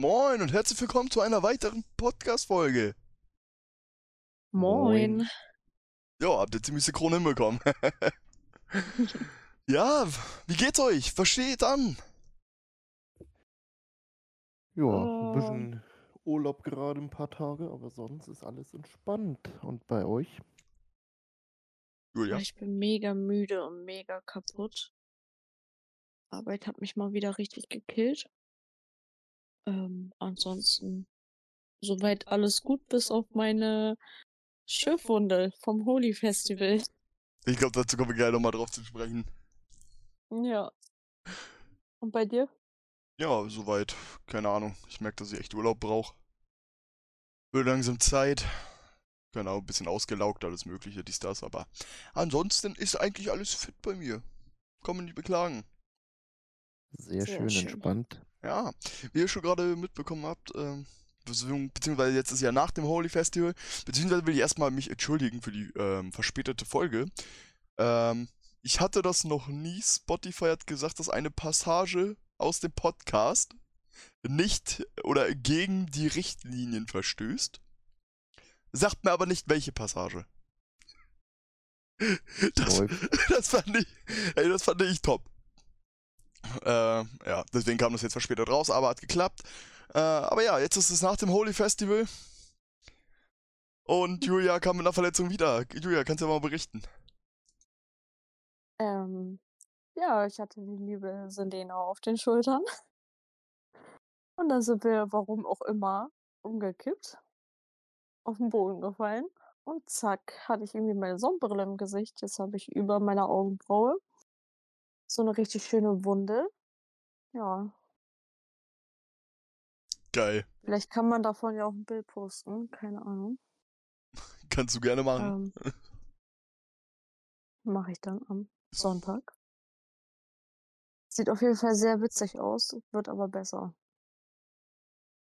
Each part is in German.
Moin und herzlich willkommen zu einer weiteren Podcast-Folge. Moin. Ja, habt ihr ziemlich synchron hinbekommen. ja, wie geht's euch? Was steht an? Ja, ein bisschen Urlaub gerade ein paar Tage, aber sonst ist alles entspannt. Und bei euch? Julia. Ich bin mega müde und mega kaputt. Arbeit hat mich mal wieder richtig gekillt. Ähm, ansonsten soweit alles gut, bis auf meine Schiffwunde vom Holy Festival. Ich glaube, dazu kommen wir gleich nochmal drauf zu sprechen. Ja. Und bei dir? Ja, soweit. Keine Ahnung. Ich merke, dass ich echt Urlaub brauche. Wird langsam Zeit. Genau, ein bisschen ausgelaugt, alles Mögliche, dies, das, aber ansonsten ist eigentlich alles fit bei mir. Kann man nicht beklagen. Sehr, Sehr schön, schön. entspannt. Ja, wie ihr schon gerade mitbekommen habt, ähm, beziehungs- beziehungsweise jetzt ist ja nach dem Holy Festival, beziehungsweise will ich erstmal mich entschuldigen für die ähm, verspätete Folge. Ähm, ich hatte das noch nie. Spotify hat gesagt, dass eine Passage aus dem Podcast nicht oder gegen die Richtlinien verstößt. Sagt mir aber nicht, welche Passage. Das, das fand ich, ey, das fand ich top. Äh, ja, deswegen kam das jetzt verspätet raus, aber hat geklappt. Äh, aber ja, jetzt ist es nach dem Holy Festival. Und Julia kam mit einer Verletzung wieder. Julia, kannst du ja mal berichten? Ähm, ja, ich hatte die liebe Selena auf den Schultern. Und dann sind wir, warum auch immer, umgekippt, auf den Boden gefallen. Und zack, hatte ich irgendwie meine Sonnenbrille im Gesicht. Jetzt habe ich über meiner Augenbraue so eine richtig schöne Wunde. Ja, Geil. vielleicht kann man davon ja auch ein Bild posten. Keine Ahnung. Kannst du gerne machen. Ähm, Mache ich dann am Sonntag. Sieht auf jeden Fall sehr witzig aus, wird aber besser.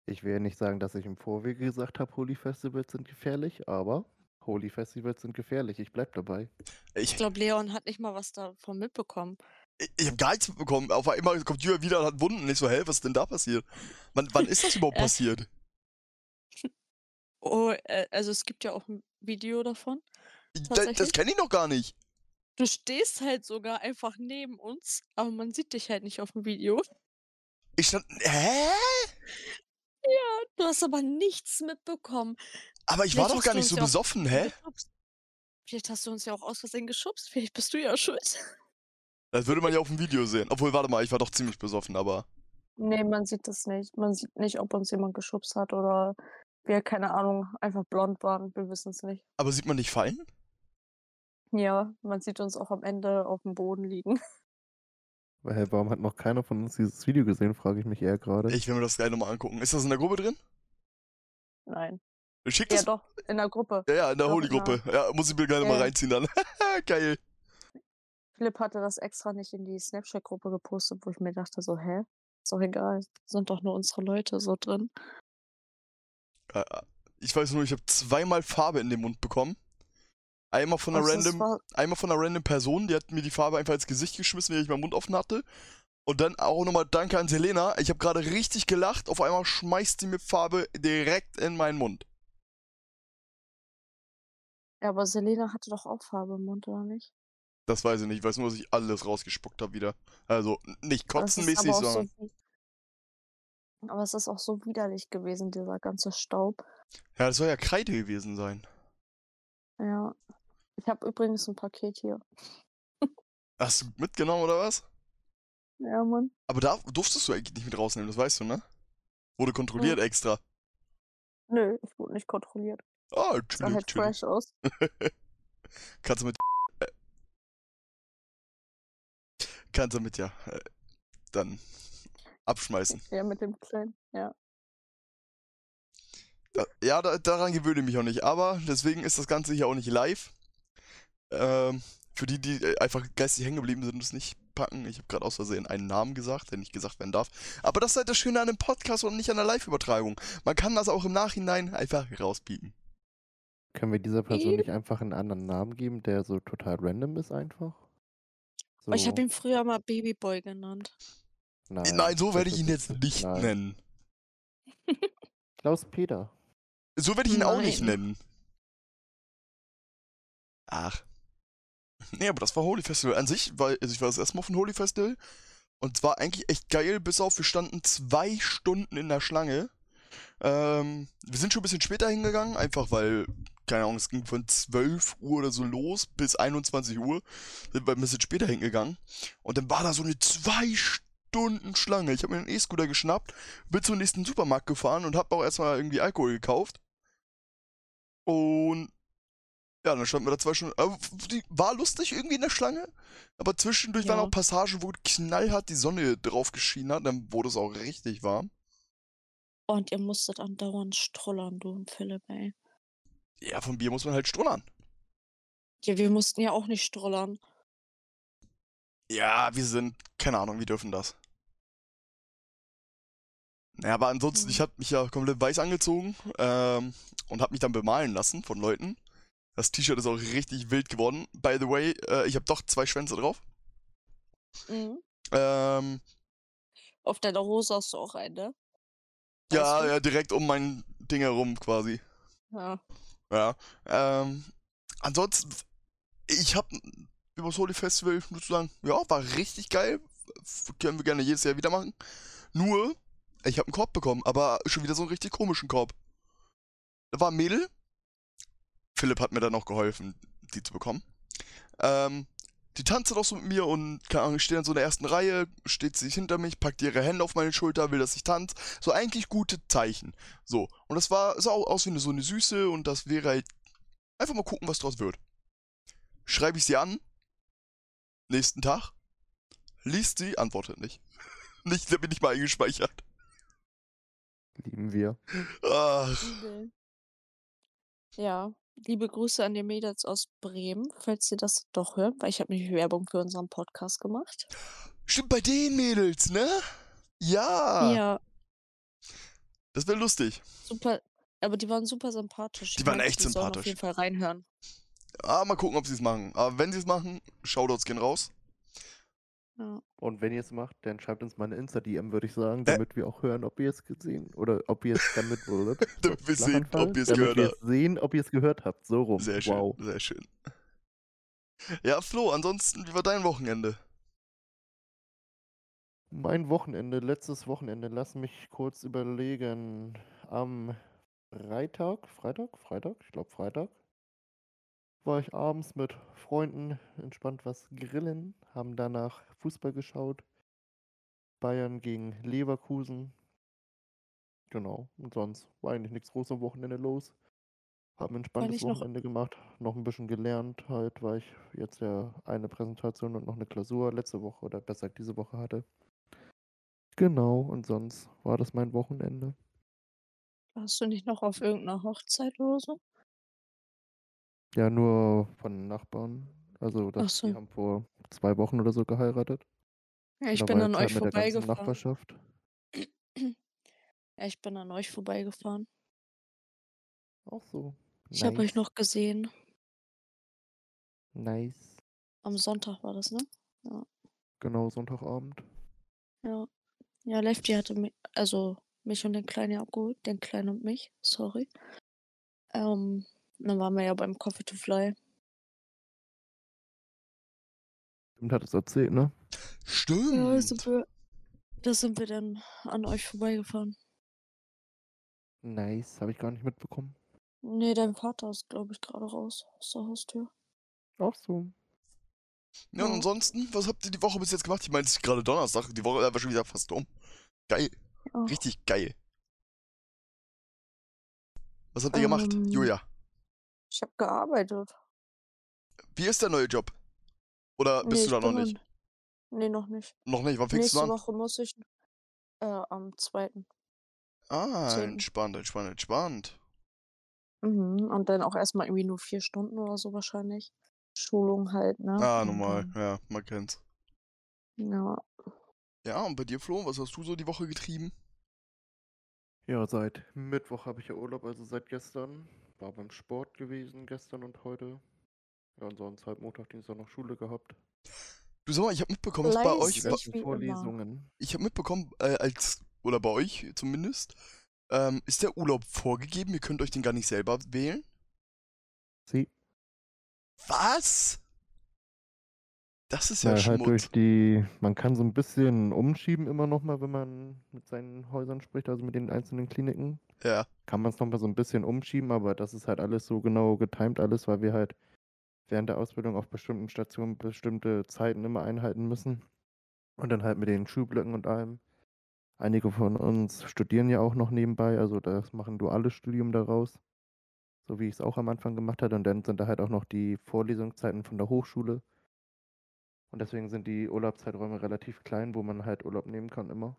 Ich will ja nicht sagen, dass ich im Vorwege gesagt habe, Holy Festivals sind gefährlich, aber Holy Festivals sind gefährlich. Ich bleib dabei. Ich Ich, glaube, Leon hat nicht mal was davon mitbekommen. Ich, habe gar nichts mitbekommen. Auf einmal kommt Julia wieder und hat Wunden. Ich so, hä, was ist denn da passiert? Wann, wann ist das überhaupt Äh. passiert? Oh, äh, also es gibt ja auch ein Video davon. Das, das kenne ich noch gar nicht. Du stehst halt sogar einfach neben uns, aber man sieht dich halt nicht auf dem Video. Ich stand, hä? Du hast aber nichts mitbekommen. Aber ich war Vielleicht doch hast gar nicht so ja besoffen, hä? Vielleicht hast du uns ja auch aus Versehen geschubst. Vielleicht bist du ja schuld. Das würde man ja auf dem Video sehen. Obwohl, warte mal, ich war doch ziemlich besoffen, aber. Nee, man sieht das nicht. Man sieht nicht, ob uns jemand geschubst hat oder wir, keine Ahnung, einfach blond waren. Wir wissen es nicht. Aber sieht man nicht fallen? Ja, man sieht uns auch am Ende auf dem Boden liegen. Weil, warum hat noch keiner von uns dieses Video gesehen, frage ich mich eher gerade. Ich will mir das gleich nochmal angucken. Ist das in der Gruppe drin? Nein. Schick Ja, das. doch, in der Gruppe. Ja, ja, in der Holy-Gruppe. Ja, muss ich mir gleich nochmal Ja. reinziehen dann. Geil. Philipp hatte das extra nicht in die Snapchat-Gruppe gepostet, wo ich mir dachte, so, hä? Ist doch egal. Sind doch nur unsere Leute so drin. Äh, Ich weiß nur, ich habe zweimal Farbe in den Mund bekommen. Einmal von einer random, war, einmal von einer random Person, die hat mir die Farbe einfach ins Gesicht geschmissen, wenn ich meinen Mund offen hatte. Und dann auch nochmal Danke an Selena. Ich habe gerade richtig gelacht. Auf einmal schmeißt sie mir Farbe direkt in meinen Mund. ja, aber Selena hatte doch auch Farbe im Mund, oder nicht? Das weiß ich nicht. Ich weiß nur, dass ich alles rausgespuckt habe wieder. Also nicht kotzenmäßig, aber sondern. so, aber es ist auch so widerlich gewesen, dieser ganze Staub. Ja, das soll ja Kreide gewesen sein. Ja. Ich habe übrigens ein Paket hier. Hast du mitgenommen oder was? Ja, Mann. Aber da durftest du eigentlich nicht mit rausnehmen, das weißt du, ne? Wurde kontrolliert Hm. extra. Nö, ich wurde nicht kontrolliert. Ah, Sah chillig, halt chillig. fresh aus. Kannst du mit. Kannst du mit, ja. Äh, dann abschmeißen. Ja, mit dem Kleinen. Ja. Da, ja, da, daran gewöhne ich mich auch nicht. Aber deswegen ist das Ganze hier auch nicht live. Ähm, für die, die äh, einfach geistig hängen geblieben sind und es nicht packen. Ich habe gerade aus Versehen einen Namen gesagt, der nicht gesagt werden darf. Aber das ist halt das Schöne an einem Podcast und nicht an der Live-Übertragung. Man kann das auch im Nachhinein einfach rauspiepen. Können wir dieser Person nicht einfach einen anderen Namen geben, der so total random ist einfach? So, Ich habe ihn früher mal Babyboy genannt. nein, Nein, so werde ich ihn jetzt nicht nein. nennen. Klaus Peter. So werde ich ihn auch nicht Nein. nennen. Ach. Nee, aber das war Holy Festival. An sich war, also ich war das erste Mal auf dem Holy Festival und es war eigentlich echt geil, bis auf wir standen zwei Stunden in der Schlange. Ähm, wir sind schon ein bisschen später hingegangen, einfach weil, keine Ahnung, es ging von 12 Uhr oder so los bis 21 Uhr. Sind wir ein bisschen später hingegangen. Und dann war da so eine zwei Stunden Schlange. Ich habe mir einen E-Scooter geschnappt, bin zum nächsten Supermarkt gefahren und habe auch erstmal irgendwie Alkohol gekauft. Und ja, dann standen wir da zwei Stunden. Die war lustig irgendwie in der Schlange. Aber zwischendurch waren Ja. auch Passagen, wo knallhart die Sonne drauf geschienen hat. Dann wurde es auch richtig warm. Und ihr musstet andauernd strollern, du und Philipp, ey. Ja, vom Bier muss man halt strullern. Ja, wir mussten ja auch nicht strollern. Ja, wir sind, keine Ahnung, wir dürfen das. Naja, aber ansonsten, Hm. ich habe mich ja komplett weiß angezogen ähm, und habe mich dann bemalen lassen von Leuten. Das T-Shirt ist auch richtig wild geworden. By the way, äh, ich habe doch zwei Schwänze drauf. Mhm. Ähm, Auf deiner Hose hast du auch eine. ja, Weißt du? ja, direkt um mein Ding herum quasi. Ja. Ja. Ähm, ansonsten, ich habe über das Holy Festival nur zu sagen, ja, war richtig geil. Können wir gerne jedes Jahr wieder machen. Nur, ich habe einen Korb bekommen, aber schon wieder so einen richtig komischen Korb. Da war ein Mädel. Philipp hat mir dann auch geholfen, die zu bekommen. Ähm, die tanzt dann auch so mit mir und, keine Ahnung, ich stehe in so einer ersten Reihe, steht sie hinter mich, packt ihre Hände auf meine Schulter, will, dass ich tanze. So eigentlich gute Zeichen. So. Und das war, sah aus wie eine, so eine Süße und das wäre halt. Einfach mal gucken, was draus wird. Schreibe ich sie an. Nächsten Tag. Liest sie, antwortet nicht. nicht, da bin ich mal eingespeichert. Lieben wir. Ach. Ja, liebe Grüße an die Mädels aus Bremen, falls sie das doch hören, weil ich habe nämlich Werbung für unseren Podcast gemacht. stimmt bei den Mädels, ne? Ja. Ja, Das wäre lustig. super. Aber die waren super sympathisch. Die Ich waren echt die sympathisch. auf jeden Fall reinhören. Ah, mal gucken, ob sie es machen. Aber wenn sie es machen, Shoutouts gehen raus. Ja. Und wenn ihr es macht, dann schreibt uns mal eine Insta-DM, würde ich sagen, Äh. damit wir auch hören, ob ihr es gesehen oder ob ihr es damit Damit wir sehen, ob ihr es damit gehört wir habt. sehen, ob ihr es gehört habt. So rum. Sehr schön, Wow. sehr schön. Ja, Flo, ansonsten, wie war dein Wochenende? Mein Wochenende, letztes Wochenende, lass mich kurz überlegen. Am Freitag, Freitag, Freitag, ich glaube Freitag, war ich abends mit Freunden entspannt was grillen, haben danach Fußball geschaut. Bayern gegen Leverkusen. Genau, und sonst war eigentlich nichts groß am Wochenende los. Haben ein entspanntes Wochenende gemacht, noch ein bisschen gelernt halt, weil ich jetzt ja eine Präsentation und noch eine Klausur letzte Woche oder besser gesagt diese Woche hatte. Genau, und sonst war das mein Wochenende. Warst du nicht noch auf irgendeiner Hochzeit oder so? Ja, nur von Nachbarn. Also, Ach das, die so. haben vor zwei Wochen oder so geheiratet. Ja, ich da bin an halt euch ganzen vorbeigefahren. Nachbarschaft. Ja, ich bin an euch vorbeigefahren. Auch so. Ich habe euch noch gesehen. Nice. Am Sonntag war das, ne? Genau, Sonntagabend. Ja. Ja, Lefty hatte mich, also mich und den Kleinen ja abgeholt. Den Kleinen und mich, sorry. Ähm, dann waren wir ja beim Coffee to Fly. Stimmt, hat es erzählt, ne? Stimmt. Ja, sind wir, da sind wir dann an euch vorbeigefahren. Nice, habe ich gar nicht mitbekommen. Nee, dein Vater ist, glaube ich, gerade raus aus der Haustür. Auch so. Ja, und ansonsten, was habt ihr die Woche bis jetzt gemacht? Ich meine, es ist gerade Donnerstag, die Woche war schon wieder fast um. Geil, Ja. richtig geil. Was habt ihr gemacht, Ähm, Julia? Ich habe gearbeitet. Wie ist der neue Job? Oder bist nee, du da noch nicht? Dann, nee, noch nicht. Noch nicht, wann fängst Nächste du an? Woche muss ich äh, am 2. Ah, Zehn. entspannt, entspannt, entspannt. Mhm. Und dann auch erstmal irgendwie nur vier Stunden oder so wahrscheinlich. Schulung halt, ne? Ah, normal, dann- ja, man kennt's. Ja. Ja, und bei dir, Flo, was hast du so die Woche getrieben? Ja, seit Mittwoch habe ich ja Urlaub, also seit gestern. War beim Sport gewesen, gestern und heute. Ja, und sonst halt Montag, Dienstag noch Schule gehabt. Du sag mal, ich habe mitbekommen, dass bei euch. Vorlesungen. ich habe mitbekommen, äh, als, oder bei euch zumindest, Ähm, ist der Urlaub vorgegeben? Ihr könnt euch den gar nicht selber wählen? Sie, Was? Das ist ja ja, halt durch die, man kann so ein bisschen umschieben immer noch mal, wenn man mit seinen Häusern spricht, also mit den einzelnen Kliniken. Ja. kann man es nochmal so ein bisschen umschieben, aber das ist halt alles so genau getimt alles, weil wir halt während der Ausbildung auf bestimmten Stationen bestimmte Zeiten immer einhalten müssen. Und dann halt mit den Schulblöcken und allem. Einige von uns studieren ja auch noch nebenbei, also das machen duales Studium daraus. So wie ich es auch am Anfang gemacht hatte. Und dann sind da halt auch noch die Vorlesungszeiten von der Hochschule. Und deswegen sind die Urlaubszeiträume relativ klein, wo man halt Urlaub nehmen kann immer.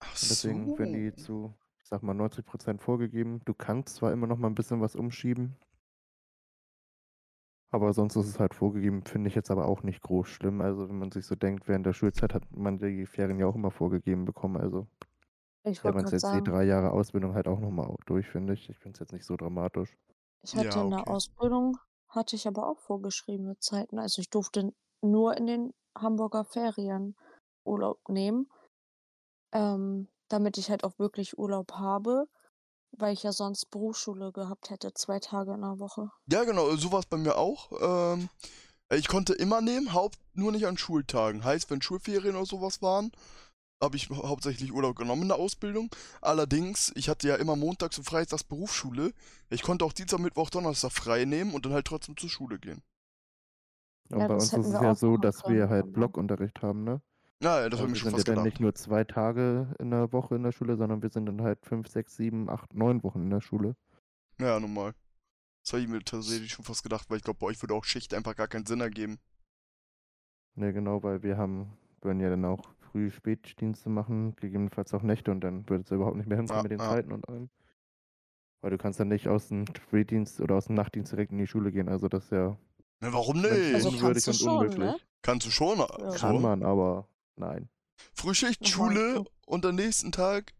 Ach Und deswegen werden die so. zu, ich sag mal, 90% vorgegeben. Du kannst zwar immer noch mal ein bisschen was umschieben, aber sonst ist es halt vorgegeben, finde ich jetzt aber auch nicht groß schlimm. Also wenn man sich so denkt, während der Schulzeit hat man die Ferien ja auch immer vorgegeben bekommen. Also Ich wollte man jetzt die sagen, drei Jahre Ausbildung halt auch nochmal durch, finde ich. Ich finde es jetzt nicht so dramatisch. ich hatte Ja, in der okay. Ausbildung, hatte ich aber auch vorgeschriebene Zeiten. Also ich durfte nur in den Hamburger Ferien Urlaub nehmen, ähm, damit ich halt auch wirklich Urlaub habe, weil ich ja sonst Berufsschule gehabt hätte, zwei Tage in der Woche. Ja, genau, so war es bei mir auch. Ähm, ich konnte immer nehmen, haupt nur nicht an Schultagen. Heißt, wenn Schulferien oder sowas waren, habe ich hau- hauptsächlich Urlaub genommen in der Ausbildung. Allerdings, ich hatte ja immer montags und freitags Berufsschule. Ich konnte auch Dienstag, Mittwoch, Donnerstag frei nehmen und dann halt trotzdem zur Schule gehen. Und Ja, bei uns ist es wir ja so, dass wir halt Blockunterricht haben, ne? Ja, ja, das Also habe ich mir wir schon sind ja fast dann nicht nur zwei Tage in der Woche in der Schule, sondern wir sind dann halt fünf, sechs, sieben, acht, neun Wochen in der Schule. Ja, normal. Das habe ich mir tatsächlich schon fast gedacht, weil ich glaube, bei euch würde auch Schicht einfach gar keinen Sinn ergeben. Ne, genau, weil wir haben, würden ja dann auch früh Spätdienste machen, gegebenenfalls auch Nächte und dann würde es ja überhaupt nicht mehr hinkommen Ja, mit den ja. Zeiten und allem. Weil du kannst dann nicht aus dem Spätdienst oder aus dem Nachtdienst direkt in die Schule gehen, also das ist ja Na, warum nicht? Also du und schon, unmöglich. ne? Kannst du schon. Ja. So. Kann man, aber nein. Frühschicht, Schule und am nächsten Tag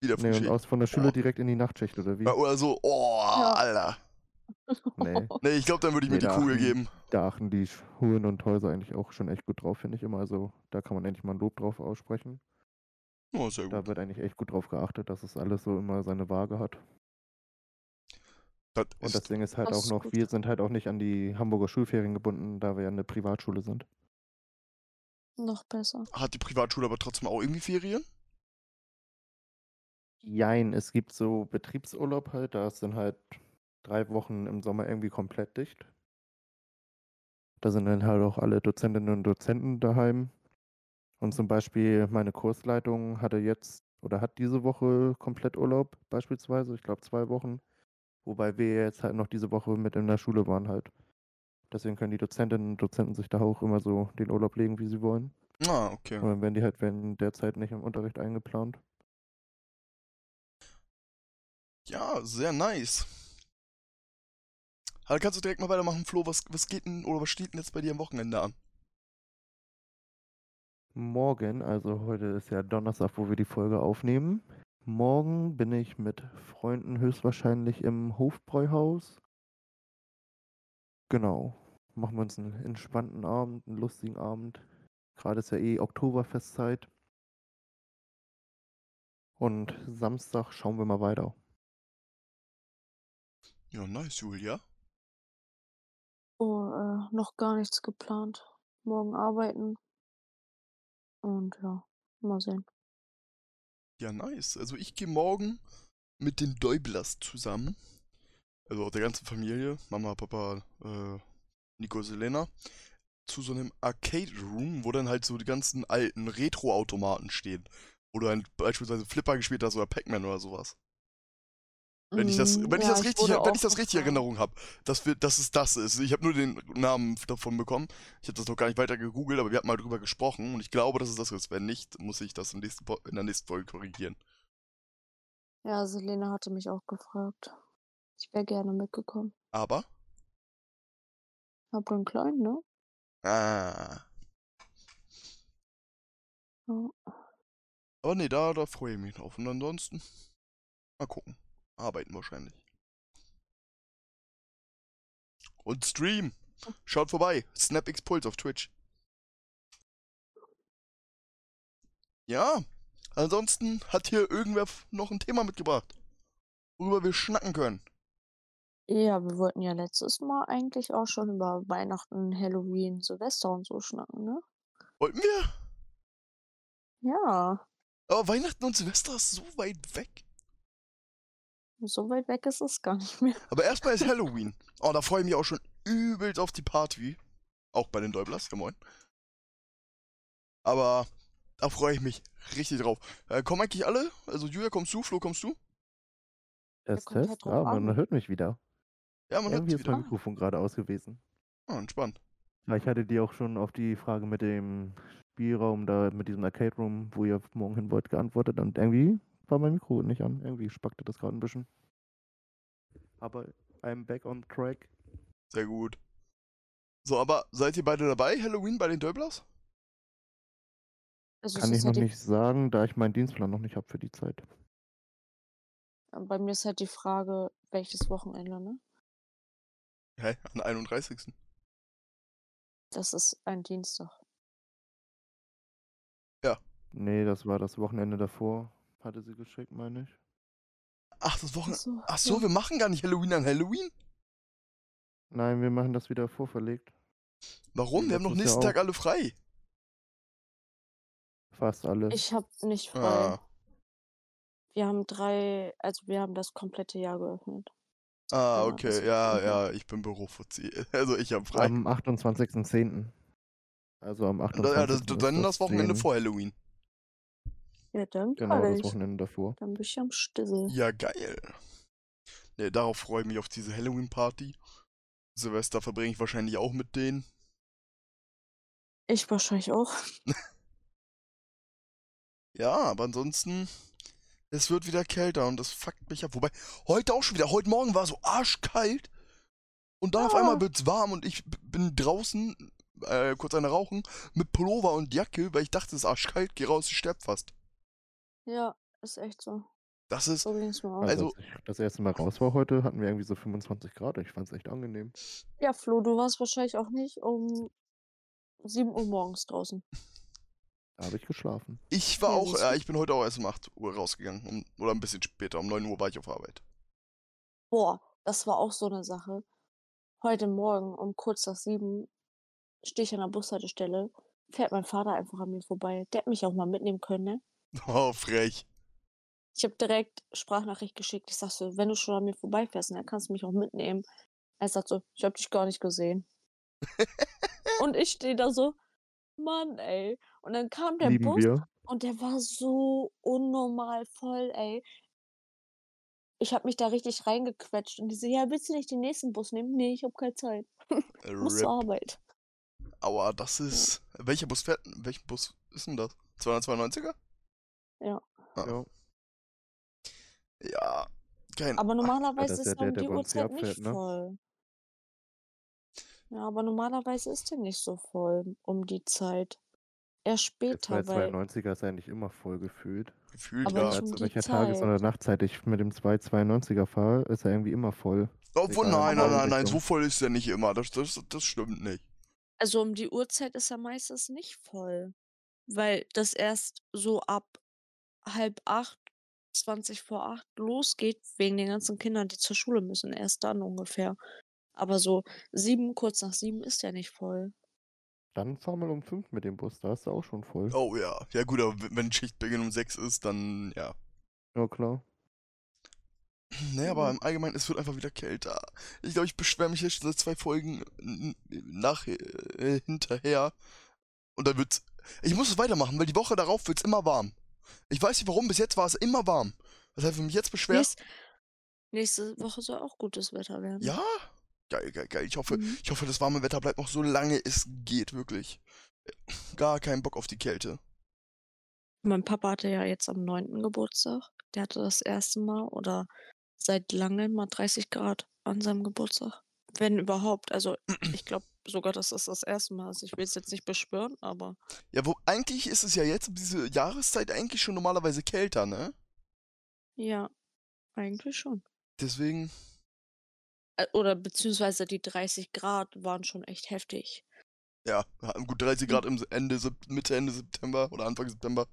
wieder Ne, und Frühschicht. aus von der Schule Oh. direkt in die Nachtschicht, oder wie? Oder so, oh, Ja. Alter. Nee, Nee, ich glaube, dann würde ich mir Nee, die da Kugel achten- geben. da achten die Schulen und Häuser eigentlich auch schon echt gut drauf, finde ich immer. Also da kann man endlich mal ein Lob drauf aussprechen. Oh, sehr Da gut. wird eigentlich echt gut drauf geachtet, dass es alles so immer seine Waage hat. Das Und das ist, Ding ist halt auch noch, gut. wir sind halt auch nicht an die Hamburger Schulferien gebunden, da wir ja eine Privatschule sind. Noch besser. hat die Privatschule aber trotzdem auch irgendwie Ferien? Jein, es gibt so Betriebsurlaub halt, da ist dann halt drei Wochen im Sommer irgendwie komplett dicht. Da sind dann halt auch alle Dozentinnen und Dozenten daheim. Und zum Beispiel meine Kursleitung hatte jetzt oder hat diese Woche komplett Urlaub beispielsweise, ich glaube zwei Wochen. Wobei wir jetzt halt noch diese Woche mit in der Schule waren halt. Deswegen können die Dozentinnen und Dozenten sich da auch immer so den Urlaub legen, wie sie wollen. Ah, okay. Und dann werden die halt während der Zeit nicht im Unterricht eingeplant. Ja, sehr nice. Also kannst du direkt mal weitermachen, Flo. Was, was geht denn oder was steht denn jetzt bei dir am Wochenende an? Morgen, also heute ist ja Donnerstag, wo wir die Folge aufnehmen. Morgen bin ich mit Freunden höchstwahrscheinlich im Hofbräuhaus. Genau. Machen wir uns einen entspannten Abend, einen lustigen Abend. Gerade ist ja eh Oktoberfestzeit. Und Samstag schauen wir mal weiter. Ja, nice, Julia. Oh, äh, noch gar nichts geplant. Morgen arbeiten. Und ja, mal sehen. Ja, nice. Also ich gehe morgen mit den Däublers zusammen. Also der ganzen Familie. Mama, Papa, äh, Nico, Selena. Zu so einem Arcade Room, wo dann halt so die ganzen alten Retro-Automaten stehen. Wo du dann beispielsweise Flipper gespielt hast oder Pac-Man oder sowas. Wenn ich das, wenn ich ja, das richtig, wenn ich das richtig. Erinnerung habe, dass wir, dass es das ist. Ich habe nur den Namen davon bekommen. Ich habe das noch gar nicht weiter gegoogelt, aber wir hatten mal drüber gesprochen und ich glaube, dass es das ist. Wenn nicht, muss ich das in, nächsten, in der nächsten Folge korrigieren. Ja, Selena hatte mich auch gefragt. Ich wäre gerne mitgekommen. Aber, Hab einen kleinen, ne? ah, Ja. aber nee, da, da freue ich mich drauf. Und ansonsten, mal gucken. Arbeiten wahrscheinlich. Und Stream. Schaut vorbei. SnapX Pulse auf Twitch. Ja. ansonsten hat hier irgendwer noch ein Thema mitgebracht, worüber wir schnacken können. Ja, wir wollten ja letztes Mal eigentlich auch schon über Weihnachten, Halloween, Silvester und so schnacken, ne? Wollten wir? Ja, Aber Weihnachten und Silvester ist so weit weg. So weit weg ist es gar nicht mehr. Aber erstmal ist Halloween. Oh, da freue ich mich auch schon übelst auf die Party. Auch bei den Däublers, ja moin. Aber da freue ich mich richtig drauf. Äh, kommen eigentlich alle? Also Julia, kommst du? Flo, kommst du? Test, halt Test. drauf Ah, man an. hört mich wieder. Ja, man hört Irgendwie dich ist mein wieder. Mikrofon gerade aus gewesen. Ah, entspannt. Ja, ich hatte die auch schon auf die Frage mit dem Spielraum da, mit diesem Arcade Room, wo ihr morgen hin wollt, geantwortet und irgendwie war mein Mikro nicht an. Irgendwie spackte das gerade ein bisschen. Aber I'm back on track. Sehr gut. So, aber seid ihr beide dabei, Halloween bei den Döblers? Also Kann ich noch halt die, nicht sagen, da ich meinen Dienstplan noch nicht habe für die Zeit. bei mir ist halt die Frage, welches Wochenende, ne? Hä? Am 31. Das ist ein Dienstag. Nee, das war das Wochenende davor. Hatte sie geschickt, meine ich. Ach, das Wochenende. so, Ach so, ja. wir machen gar nicht Halloween an Halloween? Nein, wir machen das wieder vorverlegt. Warum? Wir haben noch nächsten Tag alle frei. Fast alle. Ich hab nicht frei. Ah. Wir haben drei, also wir haben das komplette Jahr geöffnet. Ah, Ja, okay. Ja, ja, ich bin Bürofuzzi. Also ich habe frei. Am 28.10. Also am Und 28. da- ja, das, ist dann das Wochenende 10. vor Halloween. Ja, dann Genau, das ich. Wochenende davor. Dann bin ich am Stissel. Ja, geil. Ne, darauf freue ich mich auf diese Halloween-Party. Silvester verbringe ich wahrscheinlich auch mit denen. Ich wahrscheinlich auch. Ja, aber ansonsten, es wird wieder kälter und das fuckt mich ab. Wobei, heute auch schon wieder. Heute Morgen war so arschkalt. Und dann auf Ja. einmal wird's warm und ich bin draußen, äh, kurz eine rauchen, mit Pullover und Jacke, weil ich dachte, es ist arschkalt, geh raus, ich sterb fast. Ja, ist echt so. Das ist, So ging's mir auch. Also, Also- als ich das erste Mal raus war heute, hatten wir irgendwie so 25 Grad. Ich fand es echt angenehm. Ja, Flo, du warst wahrscheinlich auch nicht um 7 Uhr morgens draußen. Da habe ich geschlafen. ich war Ja, auch, siehst ja, du. ich bin heute auch erst um 8 Uhr rausgegangen. Um, oder ein bisschen später, um 9 Uhr war ich auf Arbeit. Boah, das war auch so eine Sache. Heute Morgen um kurz nach sieben stehe ich an der Bushaltestelle, fährt mein Vater einfach an mir vorbei. Der hätte mich auch mal mitnehmen können, ne? Oh, frech. Ich habe direkt Sprachnachricht geschickt. Ich sag so, wenn du schon an mir vorbeifährst, dann kannst du mich auch mitnehmen. Er sagt so, ich habe dich gar nicht gesehen. und ich stehe da so, Mann, ey. Und dann kam der Lieben Bus wir. und der war so unnormal voll, ey. Ich habe mich da richtig reingequetscht und die so, ja, willst du nicht den nächsten Bus nehmen? Nee, ich habe keine Zeit. Äh, Muss zur Arbeit. Aua, das ist. Welcher Bus fährt. Welcher Bus ist denn das? 292er? Ja. Ja. Kein. Aber normalerweise das ist ja ist der, um der die Uhrzeit nicht ne? voll. Ja, aber normalerweise ist der nicht so voll um die Zeit. Erst Der später, weil 292er ist eigentlich immer voll gefühlt. Gefühlt, aber ja. um zu die welcher Tages- oder Zeit. Nachtzeit ich mit dem 292er fahre, ist er irgendwie immer voll. Obwohl, nein, in nein, nein, nein, so voll ist der nicht immer. Das, das, das stimmt nicht. Also um die Uhrzeit ist er meistens nicht voll. Weil das erst so ab halb acht, 20 vor acht losgeht, wegen den ganzen Kindern, die zur Schule müssen. Erst dann ungefähr. Aber so sieben, kurz nach sieben ist der nicht voll. Dann fahr mal um 5 mit dem Bus, da ist er auch schon voll. Oh ja. Ja, gut, aber wenn Schichtbeginn um 6 ist, dann ja. Ja, klar. Nee, aber im Allgemeinen, es wird einfach wieder kälter. Ich glaube, ich beschwere mich jetzt seit zwei Folgen nach, äh, hinterher. Und dann wird's. Ich muss es weitermachen, weil die Woche darauf wird's immer warm. Ich weiß nicht warum, bis jetzt war es immer warm. Das heißt, wenn ich mich jetzt beschwer. Nächst, nächste Woche soll auch gutes Wetter werden. Ja? Geil, geil, geil. Ich hoffe, Mhm. ich hoffe, das warme Wetter bleibt noch so lange es geht, wirklich. Gar keinen Bock auf die Kälte. Mein Papa hatte ja jetzt am 9. Geburtstag. Der hatte das erste Mal oder seit langem mal 30 Grad an seinem Geburtstag. Wenn überhaupt. Also ich glaube sogar, das das erste Mal ist. Ich will es jetzt nicht beschwören, aber Ja, wo eigentlich ist es ja jetzt um diese Jahreszeit eigentlich schon normalerweise kälter, ne? ja, eigentlich schon. Deswegen, Äh, Oder beziehungsweise die 30 Grad waren schon echt heftig. ja, gut 30 Grad im Ende, Mitte, Ende September oder Anfang September.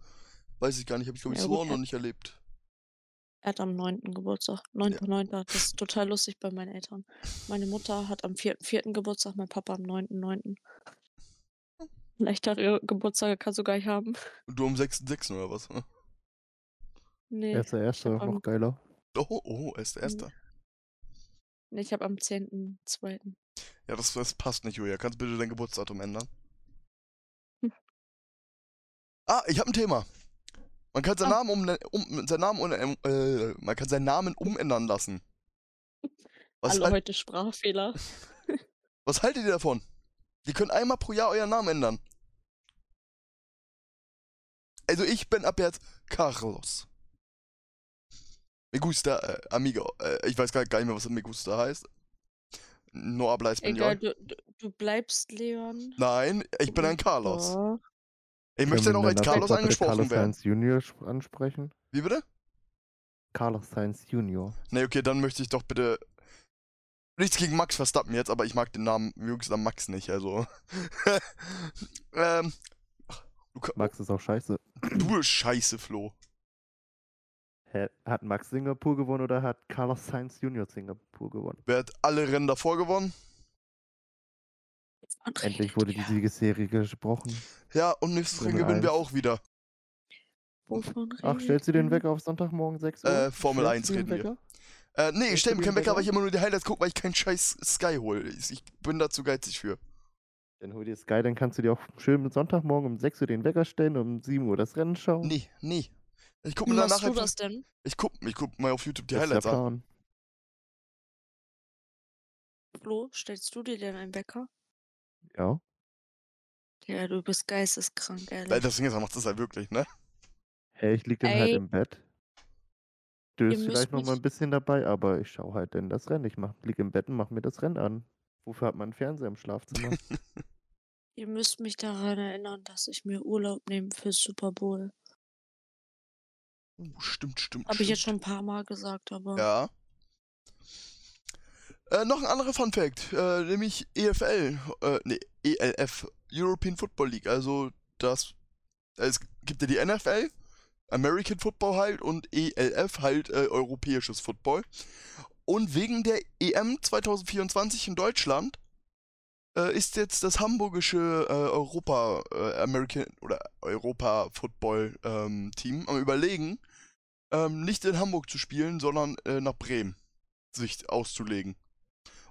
Weiß ich gar nicht, habe ich glaube ich Ja, so auch noch er- nicht erlebt. Er hat am 9. Geburtstag. 9.9. Das ist total lustig bei meinen Eltern. Meine Mutter hat am 4.4. Geburtstag, mein Papa am 9.9. Leichtere Geburtstage kannst du gar nicht haben. Und du am 6.6. oder was? ne? Nee. Er ist der Erste, hab am- noch geiler. Oh, oh, er ist der Erste. Nee, ich habe am 10.2. Ja, das, das passt nicht, Julia. Kannst bitte dein Geburtsdatum ändern? Hm. Ah, ich habe ein Thema. Man kann seinen Ah. Namen um, um seinen Namen um, äh, man kann seinen Namen umändern lassen. Was, Alle halt, heute Sprachfehler. was haltet ihr davon? Ihr könnt einmal pro Jahr euren Namen ändern. Also ich bin ab jetzt Carlos. Me gusta, äh, amigo. Äh, ich weiß gar gar nicht mehr, was me gusta heißt. No habla Egal, español. du, du, du bleibst Leon. Nein, ich bin ein Carlos. Doch. Ich möchte noch als Carlos angesprochen Carlos werden. Sainz Junior sp- ansprechen? Wie bitte? Carlos Sainz Junior. Ne, okay, dann möchte ich doch bitte. Nichts gegen Max Verstappen jetzt, aber ich mag den Namen Jüngster Max nicht, also. ähm. ka- Max ist auch scheiße. du bist scheiße, Flo. Hä? Hat Max Singapur gewonnen oder hat Carlos Sainz Junior Singapur gewonnen? Wer hat alle Rennen davor gewonnen? Endlich wurde die Siegesserie gesprochen. Ja, und nächstes Rennen gewinnen wir 1. auch wieder. Wovon Ach, redet stellst du den? Wecker auf Sonntagmorgen 6 Uhr? Äh, Formel Stellst 1 du den reden wir. Äh, nee, ich du mir den keinen Wecker, weil ich immer nur die Highlights gucke, weil ich keinen scheiß Sky hole. Ich, ich bin da zu geizig für. Dann hol dir Sky, dann kannst du dir auch schön mit Sonntagmorgen um 6 Uhr den Wecker stellen, um 7 Uhr das Rennen schauen. Nee, nee. Ich guck Wie mir machst danach du das denn? Ich guck, ich guck mal auf YouTube die Das Highlights an. Flo, stellst du dir denn einen Wecker? Ja. Ja, du bist geisteskrank, Weil ehrlich. das Ding ist, er macht das halt wirklich, ne? Hey, ich lieg dann halt Ey. im Bett. Döst müsst vielleicht noch mal mich- ein bisschen dabei, aber ich schau halt dann das Rennen. Ich mach, lieg im Bett und mach mir das Rennen an. Wofür hat man einen Fernseher im Schlafzimmer? Ihr müsst mich daran erinnern, dass ich mir Urlaub nehme für Super Bowl. Uh, stimmt, stimmt. Habe ich jetzt stimmt. schon ein paar Mal gesagt, aber. Ja. Äh, noch ein anderer Fun Fact, äh, nämlich EFL, äh, nee, ELF, European Football League, also das, es gibt ja die NFL, American Football halt und ELF halt äh, europäisches Football. Und wegen der EM 2024 in Deutschland äh, ist jetzt das hamburgische äh, Europa äh, American oder Europa Football ähm, Team am überlegen, ähm, nicht in Hamburg zu spielen, sondern äh, nach Bremen sich auszulegen.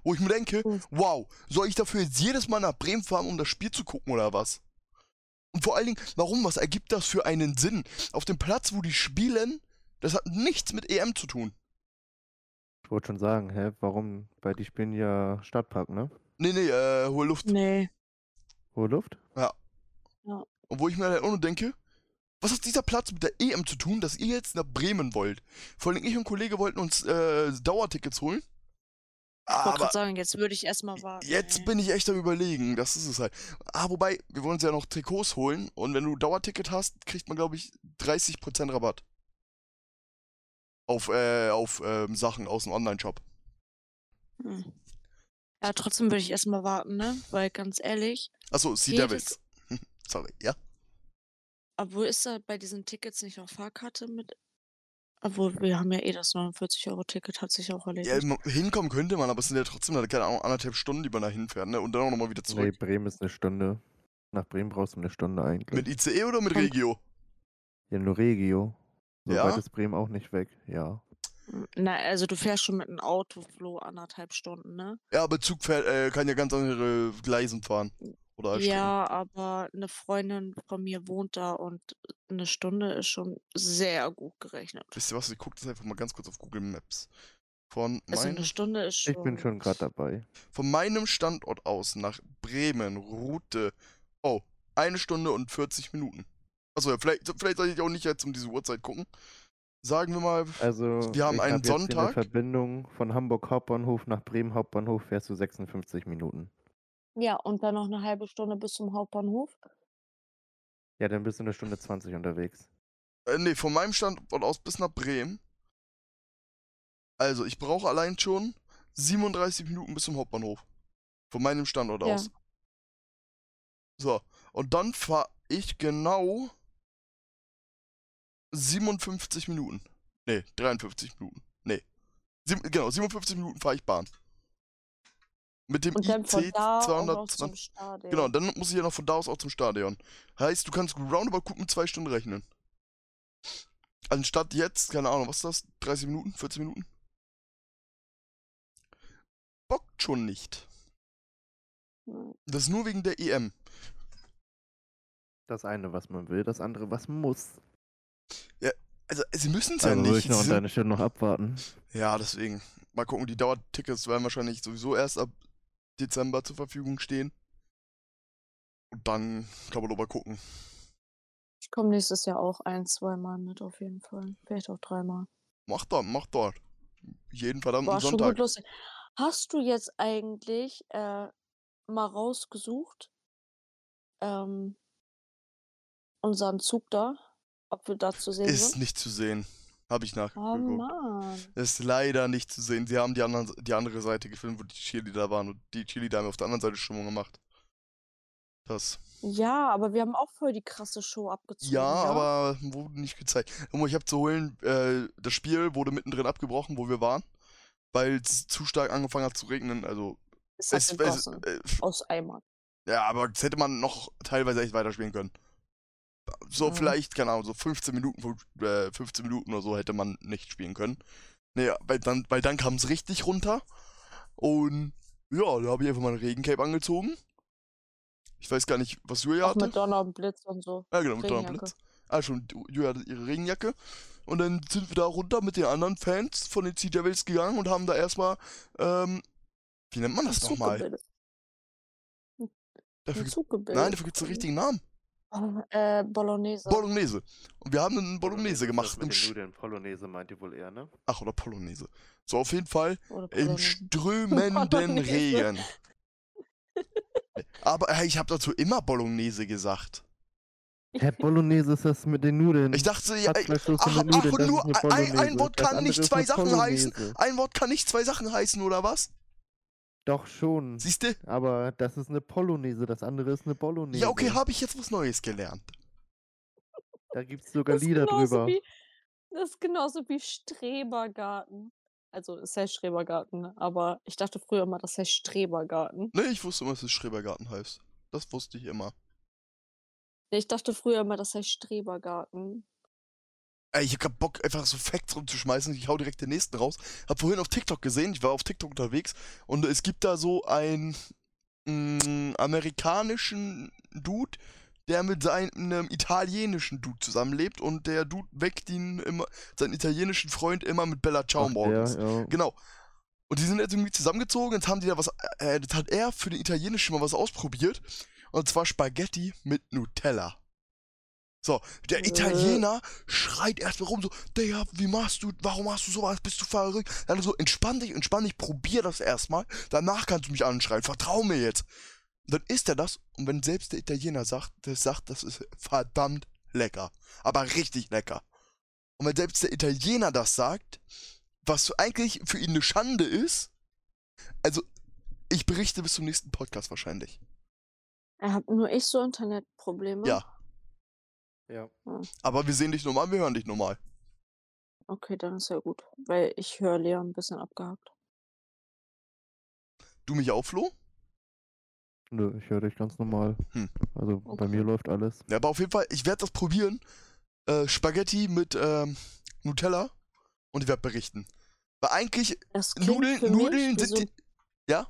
Wo ich mir denke, Hm. wow, soll ich dafür jetzt jedes Mal nach Bremen fahren, um das Spiel zu gucken oder was? Und vor allen Dingen, warum? Was ergibt das für einen Sinn? Auf dem Platz, wo die spielen, das hat nichts mit EM zu tun. ich wollte schon sagen, hä, warum? Weil die spielen ja Stadtpark, ne? Nee, nee, äh, hohe Luft. Nee. Hohe Luft? Und wo ich mir halt auch nur denke, was hat dieser Platz mit der EM zu tun, dass ihr jetzt nach Bremen wollt? Vor allem ich und ein Kollege wollten uns äh, Dauertickets holen. Ich wollte gerade sagen, jetzt würde ich erstmal warten. jetzt ey. bin ich echt am überlegen, das ist es halt. Ah, wobei, wir wollen uns ja noch Trikots holen und wenn du Dauerticket hast, kriegt man, glaube ich, 30% Rabatt. Auf, äh, auf ähm, Sachen aus dem Online-Shop. Hm. Ja, trotzdem würde ich erstmal warten, ne? Weil ganz ehrlich, Achso, Sea Devils. Sorry, ja. obwohl ist da bei diesen Tickets nicht auch Fahrkarte mit? Obwohl, wir haben ja eh das 49-Euro-Ticket, hat sich auch ja. erledigt. ma- Hinkommen könnte man, aber es sind ja trotzdem, keine Ahnung, anderthalb Stunden, die man da hinfährt, ne? Und dann auch nochmal wieder Nee, zurück. Bremen ist eine Stunde. Nach Bremen brauchst du eine Stunde eigentlich. Mit ICE oder mit Regio? ja, nur Regio. So Ja? weit ist Bremen auch nicht weg, ja. Na, also du fährst schon mit einem Auto, Flo, anderthalb Stunden, ne? Ja, aber Zug fährt, äh, kann ja ganz andere Gleisen fahren. Oder Strecken. Ja, aber eine Freundin von mir wohnt da und eine Stunde ist schon sehr gut gerechnet. Wisst ihr was? Ich gucke das einfach mal ganz kurz auf Google Maps. Von, Also mein, eine Stunde ist schon. Ich bin schon gerade dabei. von meinem Standort aus nach Bremen, Route. Oh, eine Stunde und 40 Minuten. Achso, ja, vielleicht, vielleicht soll ich auch nicht jetzt um diese Uhrzeit gucken. Sagen wir mal, Also, Wir haben ich einen hab jetzt hier Sonntag. Eine Verbindung von Hamburg Hauptbahnhof nach Bremen Hauptbahnhof fährst du 56 Minuten. Ja, und dann noch eine halbe Stunde bis zum Hauptbahnhof. Ja, dann bist du eine Stunde 20 unterwegs. äh, nee, von meinem Standort aus bis nach Bremen. Also, ich brauche allein schon 37 Minuten bis zum Hauptbahnhof. Von meinem Standort Ja. aus. So, und dann fahre ich genau 57 Minuten. Nee, 53 Minuten. Nee. Sieb, genau, 57 Minuten fahre ich Bahn. Mit dem Und IC da auch noch zum 220. Stadion. Genau, dann muss ich ja noch von da aus auch zum Stadion. Heißt, du kannst roundabout gut mit zwei Stunden rechnen. Anstatt jetzt, keine Ahnung, was ist das? 30 Minuten? 40 Minuten? Bockt schon nicht. Das ist nur wegen der EM. Das eine, was man will, das andere, was man muss. Also, sie müssen es ja Also würde nicht. ich noch Sie an deiner Stelle noch abwarten. Ja, deswegen. Mal gucken, die Dauertickets werden wahrscheinlich sowieso erst ab Dezember zur Verfügung stehen. Und dann kann man doch mal gucken. Ich komme nächstes Jahr auch ein, zweimal mit auf jeden Fall. Vielleicht auch dreimal. Mach dort, mach dort. Jeden verdammten War schon gut Sonntag. lustig. Hast du jetzt eigentlich äh, mal rausgesucht, ähm, unseren Zug da, ob wir da zu sehen Ist sind? nicht zu sehen. Habe ich Oh nachgeguckt. Mann. Ist leider nicht zu sehen. Sie haben die, anderen, die andere Seite gefilmt, wo die Cheerleader waren. Und die Cheerleader haben auf der anderen Seite Stimmung gemacht. Das. Ja, aber wir haben auch voll die krasse Show abgezogen. Ja, aber wurde nicht gezeigt. Ich habe zu holen, äh, das Spiel wurde mittendrin abgebrochen, wo wir waren. Weil es zu stark angefangen hat zu regnen. Also. Es Es, es, äh, Aus Eimern. ja, aber das hätte man noch teilweise echt weiterspielen können. So Ja. vielleicht, keine Ahnung, so 15 Minuten, äh, 15 Minuten oder so hätte man nicht spielen können. Naja, weil dann, weil dann kam es richtig runter. Und ja, da habe ich einfach mal ein Regencape angezogen. Ich weiß gar nicht, was Julia Auch hatte. mit Donner und Blitz und so. Ja, genau, mit Regenjacke. Donnerblitz. Ah, schon, Julia hatte ihre Regenjacke. Und dann sind wir da runter mit den anderen Fans von den Sea Devils gegangen und haben da erstmal, ähm, wie nennt man das nochmal? Dafür, Ein gibt- Zuggebilde. nein, dafür gibt es einen richtigen Namen. Äh, Bolognese. Bolognese. Und wir haben einen Bolognese gemacht Das mit im Nudeln, Polonaise meint ihr wohl eher, ne? Ach, oder Polonaise. So, auf jeden Fall im Bolognese. strömenden Bolognese. Regen. Aber hey, ich habe dazu immer Bolognese gesagt. Hä, Bolognese ist das mit den Nudeln. Ich dachte, ja, ey, ach, Nudeln, ach, nur ein, ein Bolognese. Wort kann nicht zwei Sachen heißen. Ein Wort kann nicht zwei Sachen heißen, oder was? Doch schon. Siehst du? Aber das ist eine Polonaise, das andere ist eine Bolognese. Ja, okay, habe ich jetzt was Neues gelernt. Da gibt's sogar Das ist, Lieder drüber. wie, das ist genauso wie Strebergarten. Also, es heißt Strebergarten, aber ich dachte früher immer, das heißt Strebergarten. Ne, ich wusste immer, dass es Schrebergarten heißt. Das wusste ich immer. Nee, Ich dachte früher immer, das heißt Strebergarten. Ey, ich hab grad Bock, einfach so Facts rumzuschmeißen. Ich hau direkt den nächsten raus. Hab vorhin auf TikTok gesehen, ich war auf TikTok unterwegs und es gibt da so einen mm, amerikanischen Dude, der mit seinem italienischen Dude zusammenlebt und der Dude weckt ihn immer, seinen italienischen Freund immer mit Bella Ciao Ach, morgens. der, ja. Genau. Und die sind jetzt irgendwie zusammengezogen, jetzt haben die da was, äh, jetzt hat er für den Italienischen mal was ausprobiert. Und zwar Spaghetti mit Nutella. So, der Äh. Italiener schreit erstmal rum, so, Digga, wie machst du, warum machst du sowas, bist du verrückt? Dann so, entspann dich, entspann dich, probier das erstmal, danach kannst du mich anschreien, vertrau mir jetzt. Und dann isst er das, und wenn selbst der Italiener sagt, der sagt, das ist verdammt lecker, aber richtig lecker. Und wenn selbst der Italiener das sagt, was eigentlich für ihn eine Schande ist, also, ich berichte bis zum nächsten Podcast wahrscheinlich. Er hat nur ich so Internetprobleme. Ja. Ja. Aber wir sehen dich normal, wir hören dich normal. Okay, dann ist ja gut. Weil ich höre Leon ein bisschen abgehakt. Du mich auch, Flo? Nö, ich höre dich ganz normal. Hm. Also bei Okay. mir läuft alles. Ja, aber auf jeden Fall, ich werde das probieren. Äh, Spaghetti mit ähm, Nutella und ich werde berichten. Weil eigentlich, Nudeln, Nudeln sind. so, die- ja?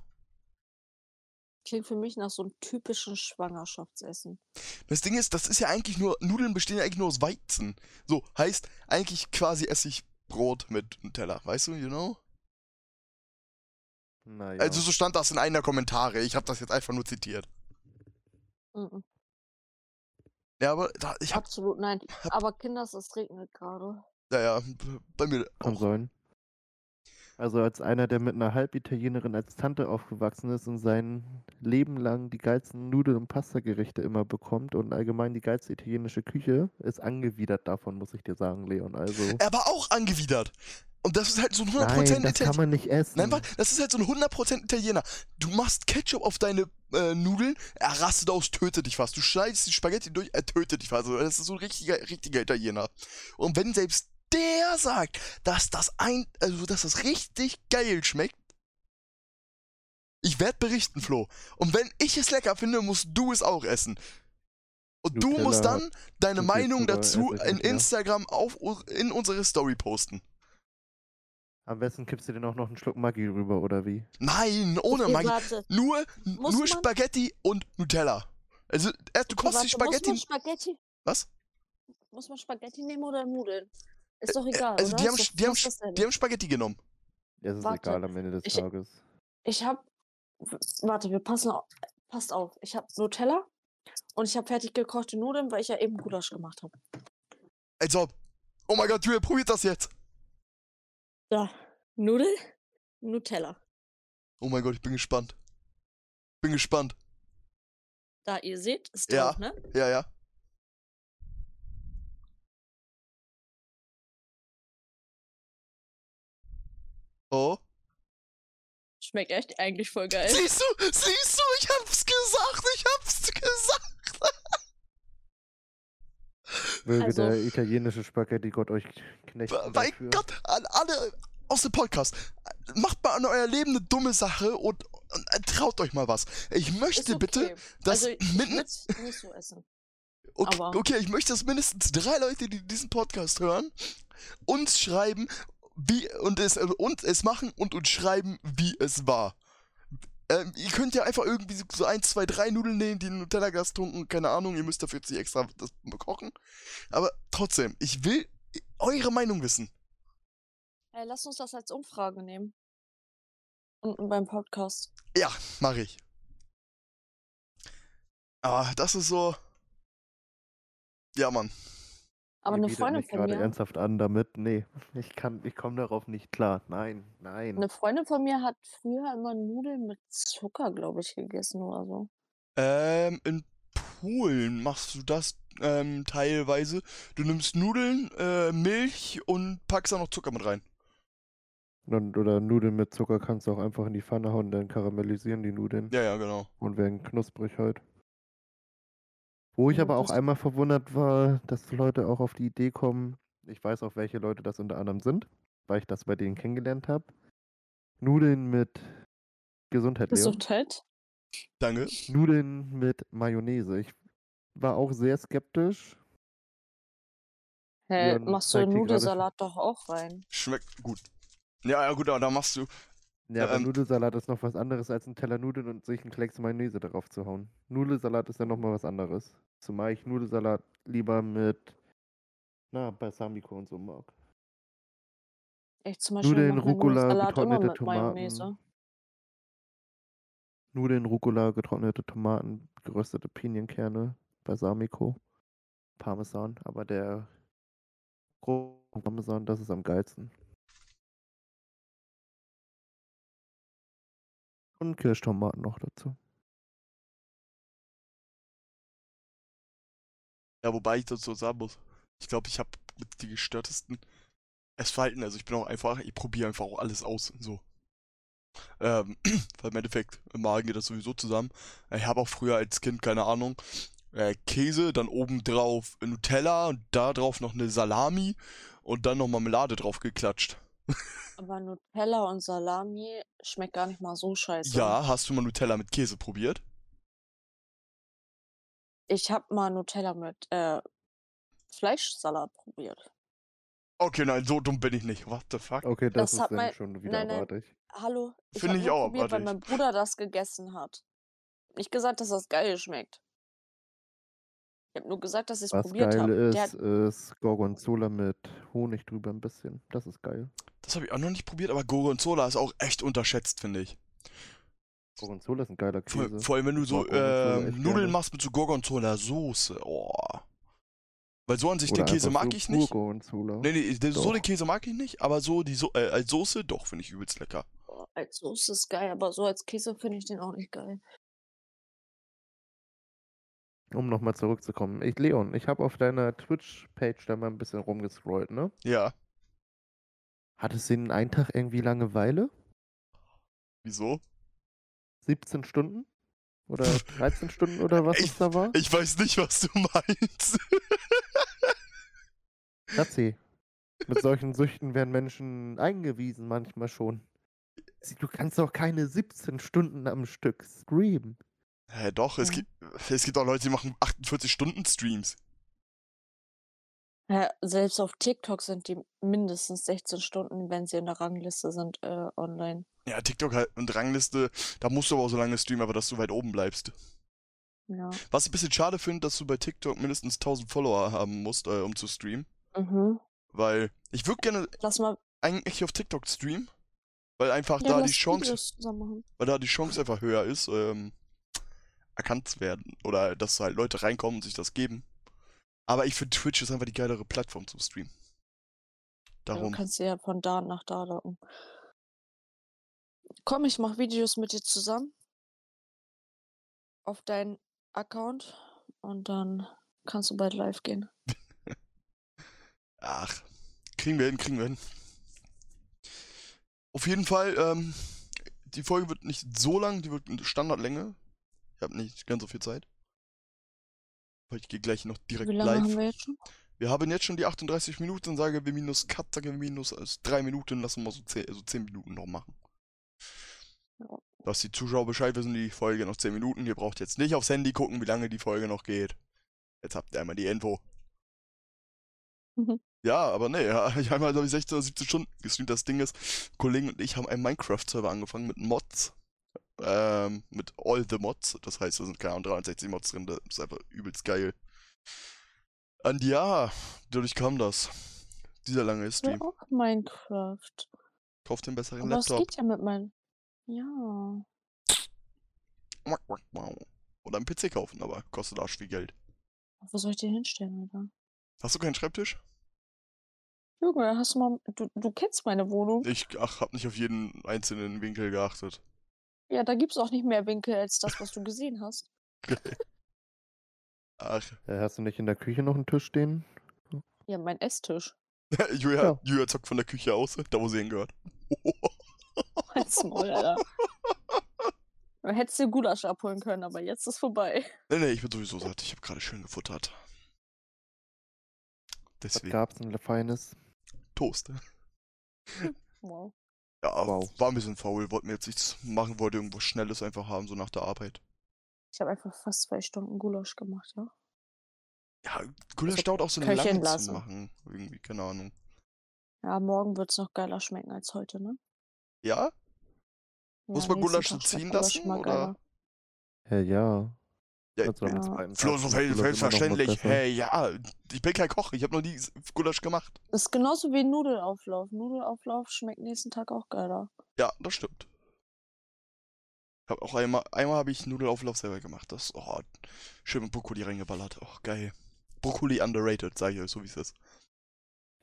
Klingt für mich nach so einem typischen Schwangerschaftsessen. Das Ding ist, das ist ja eigentlich nur. Nudeln bestehen ja eigentlich nur aus Weizen. So, heißt, eigentlich quasi esse ich Brot mit Nutella. Weißt du, you know? Naja. Also so stand das in einer Kommentare. Ich habe das jetzt einfach nur zitiert. Mhm. Ja, aber da, ich hab. Absolut nein. hab- Aber Kinders, es regnet gerade. Ja, ja, bei mir Kann auch. sein. Also als einer, der mit einer Halbitalienerin als Tante aufgewachsen ist und sein Leben lang die geilsten Nudel- und Pastagerichte immer bekommt und allgemein die geilste italienische Küche, ist angewidert davon, muss ich dir sagen, Leon. Also. Er war auch angewidert. Und das ist halt so ein 100% Nein, das kann Italiener. man nicht essen. Nein, das ist halt so ein 100% Italiener. Du machst Ketchup auf deine äh, Nudeln, er rastet aus, tötet dich fast. Du schneidest die Spaghetti durch, er tötet dich fast. Also, das ist so ein richtiger, richtiger Italiener. Und wenn selbst der sagt, dass das ein, also dass das richtig geil schmeckt, ich werde berichten, Flo. Und wenn ich es lecker finde, musst du es auch essen. Und du Nutella musst dann deine Meinung dazu in. Instagram auf, in unsere Story posten. Am besten kippst du dir noch, noch einen Schluck Maggi rüber, oder wie? Nein, ohne Okay, Maggi. warte. Nur, Muss nur man- Spaghetti und Nutella. Also, erst du Okay, kostest die Spaghetti. Muss man Spaghetti, Was? muss man Spaghetti nehmen oder Nudeln? Ist doch egal, Also, oder? die haben, doch die, haben, die haben Spaghetti genommen. Es ist Warte, egal am Ende des ich- Tages. Ich hab. Warte, wir passen auf. Passt auf. Ich hab Nutella und ich hab fertig gekochte Nudeln, weil ich ja eben Gulasch gemacht habe. Also, oh mein Gott, Julia, probiert das jetzt. Da. Nudel, Nutella. Oh mein Gott, ich bin gespannt. Bin gespannt. Da, ihr seht, ist Ja. drauf, ne? Ja, ja. Oh. Schmeckt echt eigentlich voll geil. Siehst du, siehst du, ich hab's gesagt, ich hab's gesagt. Möge Also- der italienische Spaghetti-Gott euch knechten Mein dafür. Gott, an alle aus dem Podcast, macht mal an euer Leben eine dumme Sache und, und äh, traut euch mal was. Ich möchte okay. bitte, dass also, ich mitten, nicht so essen. okay, okay, ich möchte, dass mindestens drei Leute, die diesen Podcast hören, uns schreiben, wie und es äh, und es machen und uns schreiben, wie es war. Ähm, ihr könnt ja einfach irgendwie so- ein, zwei, drei Nudeln nehmen, die in Nutella-Gas tunken, keine Ahnung, ihr müsst dafür jetzt nicht extra das kochen. Aber trotzdem, ich will eure Meinung wissen. Ey, Äh, lass uns das als Umfrage nehmen. Unten beim Podcast. Ja, mache ich. Aber das ist so. Ja, Mann. Aber eine Freundin mich von gerade mir, ernsthaft an damit. Nee, ich kann, ich komme darauf nicht klar. Nein, nein. eine Freundin von mir hat früher immer Nudeln mit Zucker, glaube ich, gegessen oder so. Ähm, in Polen machst du das ähm, teilweise. Du nimmst Nudeln, äh, Milch und packst da noch Zucker mit rein. Und, oder Nudeln mit Zucker kannst du auch einfach in die Pfanne hauen, dann karamellisieren die Nudeln Ja, ja, genau. und werden knusprig halt. Wo ich aber auch einmal verwundert war, dass Leute auch auf die Idee kommen, ich weiß auch, welche Leute das unter anderem sind, weil ich das bei denen kennengelernt habe. Nudeln mit Gesundheit, Leon. Gesundheit. Danke. Nudeln mit Mayonnaise. Ich war auch sehr skeptisch. Hä, machst du Nudelsalat doch auch rein? Schmeckt gut. Ja, ja, gut, aber da machst du. Ja, aber Ähm, Nudelsalat ist noch was anderes als ein Teller Nudeln und sich einen Klecks Mayonnaise darauf zu hauen. Nudelsalat ist ja nochmal was anderes. Zumal ich Nudelsalat lieber mit, na, Balsamico und so mag. Ich zum Beispiel Nudeln, Rucola, getrocknete Tomaten. Mayonnaise. Nudeln, Rucola, getrocknete Tomaten, geröstete Pinienkerne, Balsamico, Parmesan. Aber der Parmesan, das ist am geilsten. Und Kirschtomaten noch dazu. Ja, wobei ich dazu sagen muss, ich glaube, ich habe mit die gestörtesten Essverhalten. Also ich bin auch einfach, ich probiere einfach auch alles aus. So. Ähm, weil im Endeffekt, im Magen geht das sowieso zusammen. Ich habe auch früher als Kind, keine Ahnung, äh, Käse, dann obendrauf Nutella und da drauf noch eine Salami und dann noch Marmelade drauf geklatscht. Aber Nutella und Salami schmeckt gar nicht mal so scheiße. Ja, hast du mal Nutella mit Käse probiert? Ich habe mal Nutella mit äh, Fleischsalat probiert. Okay, nein, so dumm bin ich nicht. What the fuck? Okay, das, Das ist hat dann mein- schon wieder nein, nein. abartig. Hallo? Ich Finde hab ich nur auch probiert, weil abartig. mein Bruder das gegessen hat. Nicht gesagt, dass das geil schmeckt. Ich habe nur gesagt, dass ich es Was probiert geil habe. ist, Der hat, ist Gorgonzola mit Honig drüber ein bisschen. Das ist geil. Das habe ich auch noch nicht probiert, aber Gorgonzola ist auch echt unterschätzt, finde ich. Gorgonzola ist ein geiler Vor, Käse. vor allem, wenn du so echt Nudeln machst mit so Gorgonzola-Soße. Oh. Weil so an sich Oder den Käse mag so ich nicht. Gorgonzola. Nee, nee, der, so Doch. den Käse mag ich nicht, aber so die so äh, als Soße, doch, finde ich übelst lecker. Als Soße ist geil, aber so als Käse finde ich den auch nicht geil. Um nochmal zurückzukommen. Ich, Leon, ich habe auf deiner Twitch-Page da mal ein bisschen rumgescrollt, ne? Ja. Hattest du in einen Tag irgendwie Langeweile? Wieso? 17 Stunden? Oder 13 Stunden oder was Ich- es da war? Ich weiß nicht, was du meinst. Schatzi, mit solchen Süchten werden Menschen eingewiesen manchmal schon. Du kannst doch keine 17 Stunden am Stück streamen. Hä, doch, es Ja. gibt, es gibt auch Leute, die machen 48-Stunden-Streams. Ja, selbst auf TikTok sind die mindestens 16 Stunden, wenn sie in der Rangliste sind, äh, online. Ja, TikTok halt und Rangliste, da musst du aber auch so lange streamen, aber dass du weit oben bleibst. Ja. Was ich ein bisschen schade finde, dass du bei TikTok mindestens 1000 Follower haben musst, äh, um zu streamen. Mhm. Weil ich würde gerne Lass mal eigentlich auf TikTok streamen, weil einfach ja, da die Chance, weil da die Chance einfach höher ist, ähm, erkannt zu werden. Oder dass halt Leute reinkommen und sich das geben. Aber ich finde Twitch ist einfach die geilere Plattform zum Streamen. Ja, Darum. Du kannst ja von da nach da locken. Komm, ich mach Videos mit dir zusammen. Auf deinen Account. Und dann kannst du bald live gehen. Ach, kriegen wir hin, kriegen wir hin. Auf jeden Fall, ähm, die Folge wird nicht so lang, die wird eine Standardlänge. Ich habe nicht ganz so viel Zeit. Weil ich gehe gleich noch direkt Wie lange live. haben wir jetzt schon? Wir haben jetzt schon die 38 Minuten, sage wir minus Cut, sage wir minus also 3 Minuten, lassen wir so 10, also 10 Minuten noch machen. Ja. Dass die Zuschauer Bescheid wissen, die Folge noch 10 Minuten. Ihr braucht jetzt nicht aufs Handy gucken, wie lange die Folge noch geht. Jetzt habt ihr einmal die Info. Mhm. Ja, aber nee, ja, ich habe halt, glaube ich, 16 oder 17 Stunden gestreamt. Das Ding ist, Kollegen und ich haben einen Minecraft-Server angefangen mit Mods. Ähm, mit all the Mods. Das heißt, da sind keine Ahnung, 63 Mods drin. Das ist einfach übelst geil. Und ja, dadurch kam das. Dieser lange Ich will Stream. auch Minecraft. Kauft den besseren Aber Laptop. geht ja mit meinem. Ja. Oder einen PC kaufen, aber kostet arsch viel Geld. Wo soll ich den hinstellen, Alter? Hast du keinen Schreibtisch? Junge, hast du mal. Du, du kennst meine Wohnung. Ich, ach, hab nicht auf jeden einzelnen Winkel geachtet. Ja, da gibt's auch nicht mehr Winkel als das, was du gesehen hast. Ach, Äh, hast du nicht in der Küche noch einen Tisch stehen? Ja, mein Esstisch. Julia, Ja. Julia zockt von der Küche aus, da wo sie hingehört. Halt's Maul, Alter. Du hättest dir Gulasch abholen können, aber jetzt ist vorbei. Nee, nee, ich bin sowieso satt. Ich habe gerade schön gefuttert. Was Deswegen. gab's denn Feines? Toast. Wow. Ja, Wow. war ein bisschen faul. Wollte mir jetzt nichts machen, wollte irgendwas Schnelles einfach haben, so nach der Arbeit. Ich habe einfach fast zwei Stunden Gulasch gemacht, ja. Ja, Gulasch Also, dauert auch so köcheln lange zu machen. Irgendwie, keine Ahnung. Ja, morgen wird's noch geiler schmecken als heute, ne? Ja? Muss Ja, man nächsten Gulasch so ziehen lassen, oder? geiler. Hä, ja. Ja, Ja. Flo, so selbstverständlich. Hey, ja, ich bin kein Koch. Ich habe noch nie Gulasch gemacht. Das ist genauso wie Nudelauflauf. Nudelauflauf schmeckt nächsten Tag auch geiler. Ja, das stimmt. Ich hab auch einmal, einmal habe ich Nudelauflauf selber gemacht. Das, oh, schön mit Brokkoli reingeballert. Oh, geil. Brokkoli underrated, sage ich euch, so wie es ist.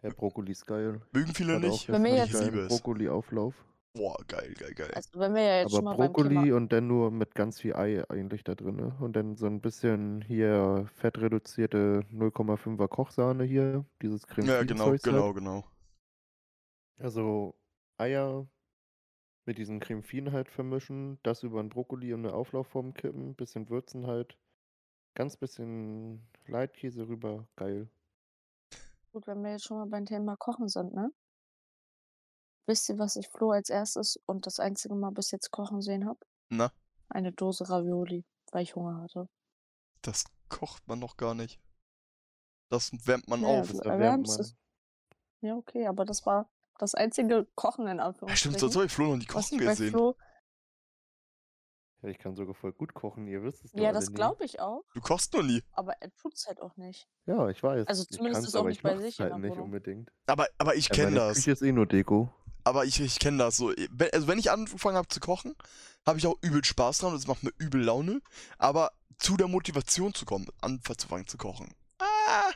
Ja, Brokkoli ist geil. Mögen viele Hat nicht. Bei mir jetzt- geilen Ich liebe es. Brokkoli-Auflauf. Boah, geil, geil, geil. Also wenn wir ja jetzt Aber schon mal beim Brokkoli Thema... und dann nur mit ganz viel Ei eigentlich da drin. Ne? Und dann so ein bisschen hier fettreduzierte 0,5er Kochsahne hier. Dieses Creme ja, genau, Zeugs genau, Halt. genau. Also Eier mit diesen Creme halt vermischen, das über ein Brokkoli und eine Auflaufform kippen, bisschen würzen halt. Ganz bisschen Leitkäse rüber, geil. Gut, wenn wir jetzt schon mal beim Thema Kochen sind, ne? Wisst ihr, was ich Flo als erstes und das einzige Mal bis jetzt kochen sehen habe? Na, Eine Dose Ravioli, weil ich Hunger hatte. das kocht man noch gar nicht. Das wärmt man Ja, auf. Das erwärmt man. es. Ja, okay, aber das war das einzige Kochen in Ja, Anführungsstrichen. stimmt, sonst habe ich Flo noch nie kochen ich gesehen. Flo, Ja, ich kann sogar voll gut kochen, ihr wisst es doch ja, das glaube ich auch, Du kochst noch nie. aber er tut's halt auch nicht. Ja, ich weiß. Also ich zumindest ist auch aber nicht ich bei sich halt nicht unbedingt. Aber, aber ich Ja, kenne das. Küche ist eh nur Deko. Aber ich, ich kenne das so. Also wenn ich angefangen habe zu kochen, habe ich auch übel Spaß dran und es macht mir übel Laune. Aber zu der Motivation zu kommen, anzufangen zu kochen. Ah,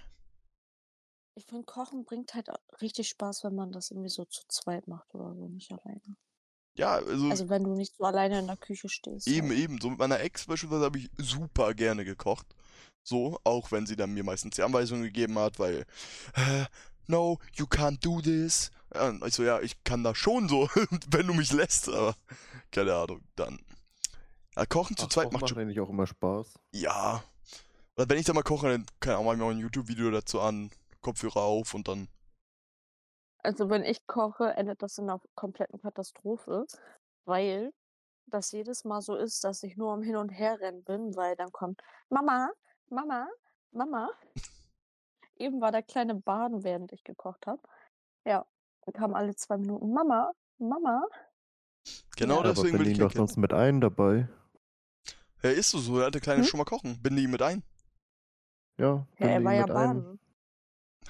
Ich finde, Kochen bringt halt richtig Spaß, wenn man das irgendwie so zu zweit macht oder so, nicht alleine. Ja, also, Also wenn du nicht so alleine in der Küche stehst. eben, halt. eben. So mit meiner Ex beispielsweise habe ich super gerne gekocht. So, auch wenn sie dann mir meistens die Anweisungen gegeben hat, weil, äh, no, you can't do this. Ja, und ich so, ja, ich kann das schon so, wenn du mich lässt, aber keine Ahnung, dann. Ja, kochen zu Ach, zweit macht macht schon. eigentlich auch immer Spaß. Ja. Oder wenn ich dann mal koche, dann kann ich auch mal ein YouTube-Video dazu an, Kopfhörer auf und dann. Also wenn ich koche, endet das in einer kompletten Katastrophe, weil das jedes Mal so ist, dass ich nur am Hin und Her rennen bin, weil dann kommt Mama, Mama, Mama. Eben war der kleine Baden, während ich gekocht habe. Ja, dann kam alle zwei Minuten Mama, Mama. Genau Ja. Aber deswegen will bin ich doch sonst mit ein dabei. Ja, ist so, so, der alte Kleine Hm? schon mal kochen. Binde ihn mit ein. Ja, Ja, er war ja mit ein. baden.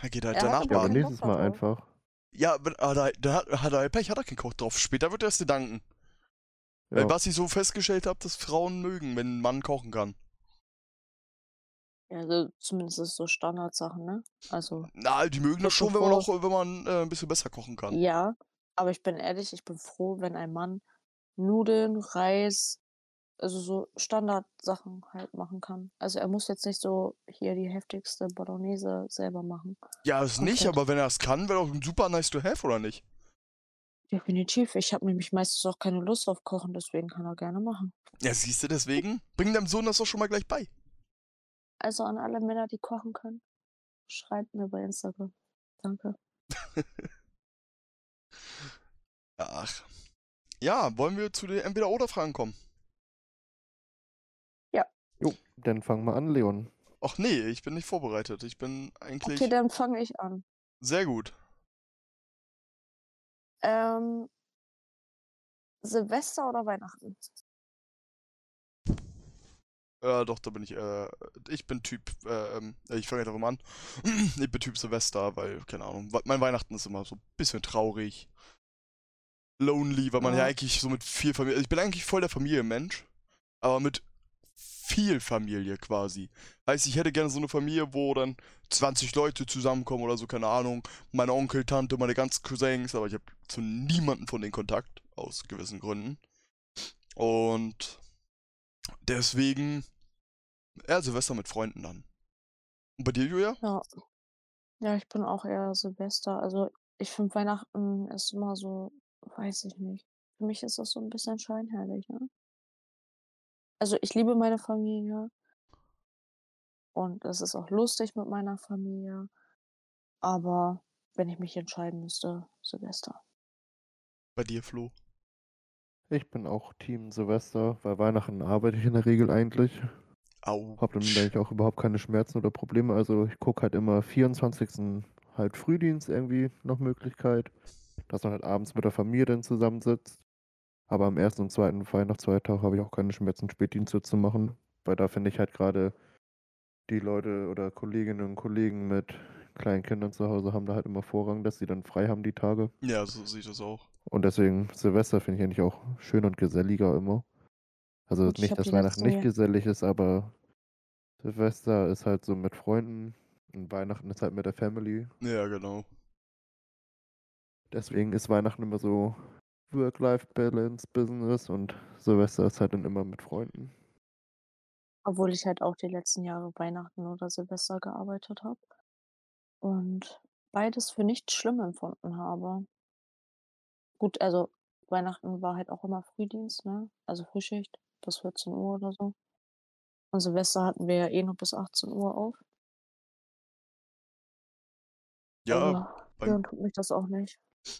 Er geht halt Er danach aber Ja, aber baden. Bock nächstes Mal einfach. Ja, hat er, dann hat, er Pech, hat er keinen Koch drauf. Später wird er es dir danken. Weil Ja. was ich so festgestellt habe, dass Frauen mögen, wenn ein Mann kochen kann. Ja, also zumindest so Standardsachen, ne? Also, Na, die mögen das schon, wenn man auch, wenn man äh, ein bisschen besser kochen kann. Ja, aber ich bin ehrlich, ich bin froh, wenn ein Mann Nudeln, Reis, also so Standardsachen halt machen kann. Also er muss jetzt nicht so hier die heftigste Bolognese selber machen. Ja, nicht, Komplett. aber wenn er es kann, wäre doch ein super nice to have, oder nicht? Definitiv. Ich habe nämlich meistens auch keine Lust auf Kochen, deswegen kann er gerne machen. Ja, siehst du, deswegen. Bring deinem Sohn das doch schon mal gleich bei. Also an alle Männer, die kochen können, schreibt mir bei Instagram. Danke. Ach. Ja, wollen wir zu den Entweder-Oder-Fragen kommen? Jo, dann fangen wir an, Leon. Ach nee, ich bin nicht vorbereitet. Ich bin eigentlich Okay, dann fange ich an. sehr gut. Ähm, Silvester oder Weihnachten? Ja, doch, da bin ich, äh, ich bin Typ, äh, ähm, ich fange mal an. ich bin Typ Silvester, weil, keine Ahnung, mein Weihnachten ist immer so ein bisschen traurig. Lonely, weil man ja Ja. eigentlich so mit viel Familie, ich bin eigentlich voll der Familienmensch, aber mit viel Familie quasi. Heißt, ich hätte gerne so eine Familie, wo dann 20 Leute zusammenkommen oder so, keine Ahnung. Mein Onkel, Tante, meine ganzen Cousins, aber ich habe zu niemandem von denen Kontakt, aus gewissen Gründen. Und deswegen, ja, Silvester mit Freunden dann. Und bei dir, Julia? Ja. Ja, ich bin auch eher Silvester. Also ich finde Weihnachten ist immer so, weiß ich nicht. Für mich ist das so ein bisschen scheinheilig, ne? Also ich liebe meine Familie. Und es ist auch lustig mit meiner Familie. Aber wenn ich mich entscheiden müsste, Silvester. Bei dir, Flo? Ich bin auch Team Silvester, weil Weihnachten arbeite ich in der Regel eigentlich. Au. Hab damit eigentlich auch überhaupt keine Schmerzen oder Probleme. Also ich gucke halt immer 24. halt Frühdienst irgendwie noch Möglichkeit, dass man halt abends mit der Familie dann zusammensitzt. Aber am ersten und zweiten Weihnachtsfeiertag habe ich auch keine Schmerzen, Spätdienste zu machen, weil da finde ich halt gerade die Leute oder Kolleginnen und Kollegen mit kleinen Kindern zu Hause haben da halt immer Vorrang, dass sie dann frei haben die Tage. Ja, so sehe ich das auch. Und deswegen Silvester finde ich eigentlich auch schön und geselliger immer. Also ich nicht, dass Weihnachten nicht gesellig ist, aber Silvester ist halt so mit Freunden und Weihnachten ist halt mit der Family. Ja, genau. Deswegen ist Weihnachten immer so Work-Life-Balance, Business und Silvester ist halt dann immer mit Freunden. Obwohl ich halt auch die letzten Jahre Weihnachten oder Silvester gearbeitet habe. Und beides für nicht schlimm empfunden habe. Gut, also Weihnachten war halt auch immer Frühdienst, ne? Also Frühschicht bis 14 Uhr oder so. Und Silvester hatten wir ja eh nur bis 18 Uhr auf. Ja, beim- hören tut mich das auch nicht.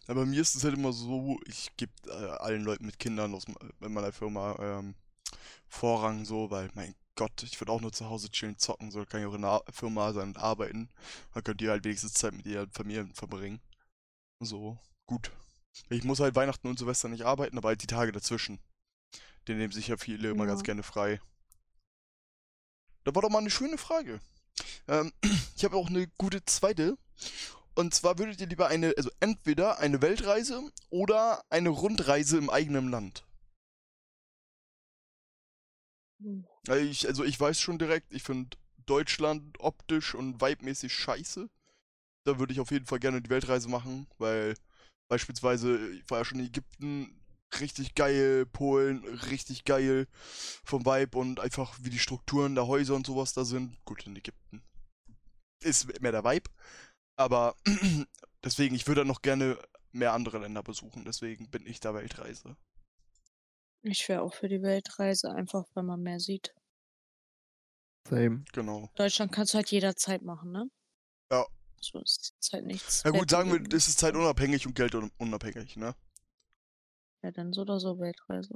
Ja, bei mir ist es halt immer so, ich gebe äh, allen Leuten mit Kindern aus in meiner Firma ähm, Vorrang so, weil mein Gott, ich würde auch nur zu Hause chillen, zocken, so kann ich auch in der Firma sein und arbeiten. Dann könnt ihr halt wenigstens Zeit mit ihren Familien verbringen. So, gut. Ich muss halt Weihnachten und Silvester nicht arbeiten, aber halt die Tage dazwischen. Den nehmen sich ja viele immer ganz Ja. gerne frei. Da war doch mal eine schöne Frage. Ähm, ich habe auch eine gute zweite. Und zwar würdet ihr lieber eine, also entweder eine Weltreise oder eine Rundreise im eigenen Land. Hm. Ich, also ich weiß schon direkt, ich finde Deutschland optisch und vibemäßig scheiße. Da würde ich auf jeden Fall gerne die Weltreise machen, weil beispielsweise, ich war ja schon in Ägypten, richtig geil, Polen, richtig geil vom Vibe und einfach wie die Strukturen der Häuser und sowas da sind. Gut, in Ägypten ist mehr der Vibe, aber deswegen, ich würde noch gerne mehr andere Länder besuchen, deswegen bin ich da Weltreise. Ich wäre auch für die Weltreise, einfach weil man mehr sieht. Same. Genau. Deutschland kannst du halt jederzeit machen, ne? Ja. So ist jetzt halt nichts. Ja gut, sagen wir, Weltbewegendes. es ist zeitunabhängig und geldunabhängig, ne? Ja, dann so oder so Weltreise.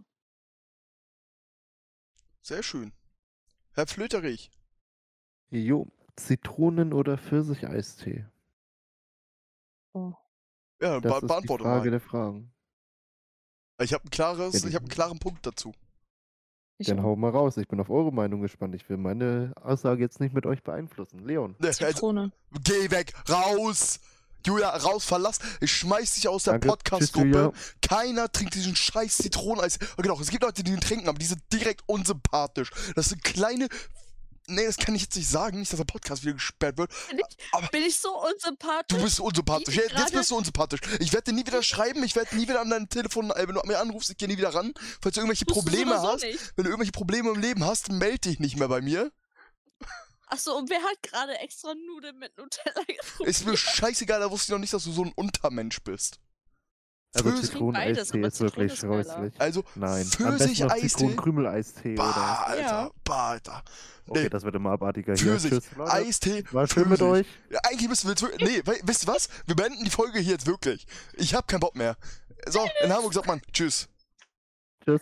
Sehr schön. Herr Flöterich, Jo, Zitronen- oder Pfirsicheistee? Oh. ja, Das be ist die Frage mal. der Fragen. Ich habe ein klares, Ja, die- ich habe einen klaren Punkt dazu. Ich Dann auch. hau mal raus. Ich bin auf eure Meinung gespannt. Ich will meine Aussage jetzt nicht mit euch beeinflussen. Leon. Ne, Also, Zitrone. geh weg, raus! Julia, raus, verlass. Ich schmeiß dich aus der Podcast-Gruppe. Keiner trinkt diesen scheiß Zitroneneis. Genau, es gibt Leute, die den trinken, aber die sind direkt unsympathisch. Das sind kleine. Nee, das kann ich jetzt nicht sagen, nicht, dass der Podcast wieder gesperrt wird. Bin ich, Aber- bin ich so unsympathisch? Du bist unsympathisch. Wie Jetzt, bist du unsympathisch. Ich werde dir nie wieder schreiben, ich werde nie wieder an dein Telefon, äh, wenn du mir anrufst, ich gehe nie wieder ran. Falls du irgendwelche Probleme hast, nicht. wenn du irgendwelche Probleme im Leben hast, melde dich nicht mehr bei mir. Achso, und wer hat gerade extra Nudeln mit Nutella gefunden? Ist mir scheißegal, da wusste ich noch nicht, dass du so ein Untermensch bist. Also Zitroneneistee ist wirklich scheußlich. Also, Nein, am besten noch Pfirsich-Eistee. Zitronenkrümel-Eistee oder... Bah, Alter, Ja. bah, Alter. Okay, Nee. das wird immer abartiger hier. Pfirsich, Tschüss, Leute. Eistee, War schön mit euch. Ja, eigentlich müssen wir jetzt wirklich. Nee, we- wisst ihr was? Wir beenden die Folge hier jetzt wirklich. Ich hab keinen Bock mehr. So, in Hamburg sagt man Tschüss. Tschüss.